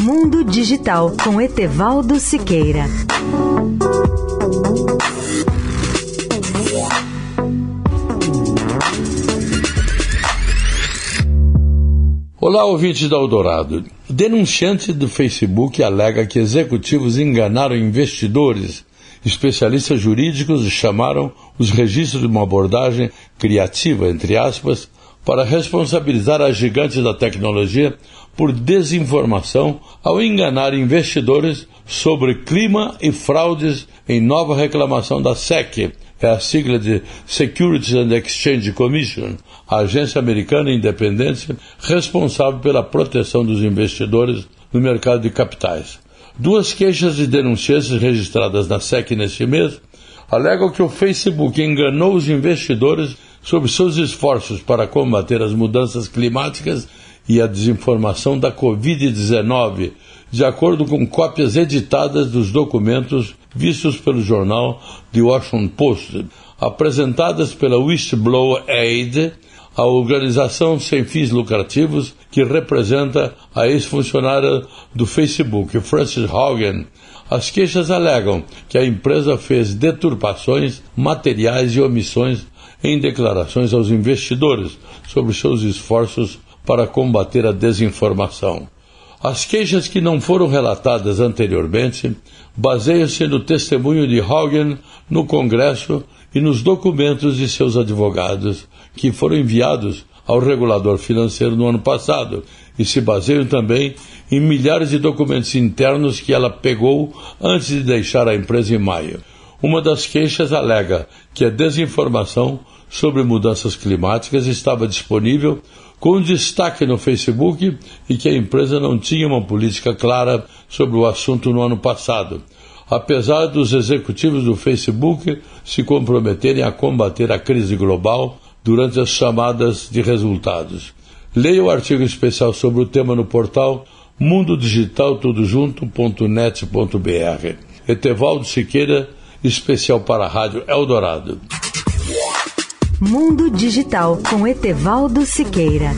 Mundo Digital com Etevaldo Siqueira. Olá, ouvintes da Eldorado. Denunciante do Facebook alega que executivos enganaram investidores. Especialistas jurídicos chamaram os registros de uma abordagem criativa, entre aspas, para responsabilizar a gigante da tecnologia por desinformação ao enganar investidores sobre clima e fraudes em nova reclamação da SEC, é a sigla de Securities and Exchange Commission, a agência americana independente responsável pela proteção dos investidores no mercado de capitais. Duas queixas de denunciantes registradas na SEC neste mês alegam que o Facebook enganou os investidores sobre seus esforços para combater as mudanças climáticas e a desinformação da Covid-19, de acordo com cópias editadas dos documentos vistos pelo jornal The Washington Post, apresentadas pela Whistleblower Aid, a organização sem fins lucrativos que representa a ex-funcionária do Facebook, Frances Haugen. As queixas alegam que a empresa fez deturpações materiais e omissões em declarações aos investidores sobre seus esforços para combater a desinformação. As queixas que não foram relatadas anteriormente baseiam-se no testemunho de Hogan no Congresso e nos documentos de seus advogados, que foram enviados ao regulador financeiro no ano passado, e se baseiam também em milhares de documentos internos que ela pegou antes de deixar a empresa em maio. Uma das queixas alega que a desinformação sobre mudanças climáticas estava disponível com destaque no Facebook e que a empresa não tinha uma política clara sobre o assunto no ano passado, apesar dos executivos do Facebook se comprometerem a combater a crise global durante as chamadas de resultados. Leia o artigo especial sobre o tema no portal mundodigitaltudojunto.net.br. Etevaldo Siqueira, especial para a Rádio Eldorado. Mundo Digital com Etevaldo Siqueira.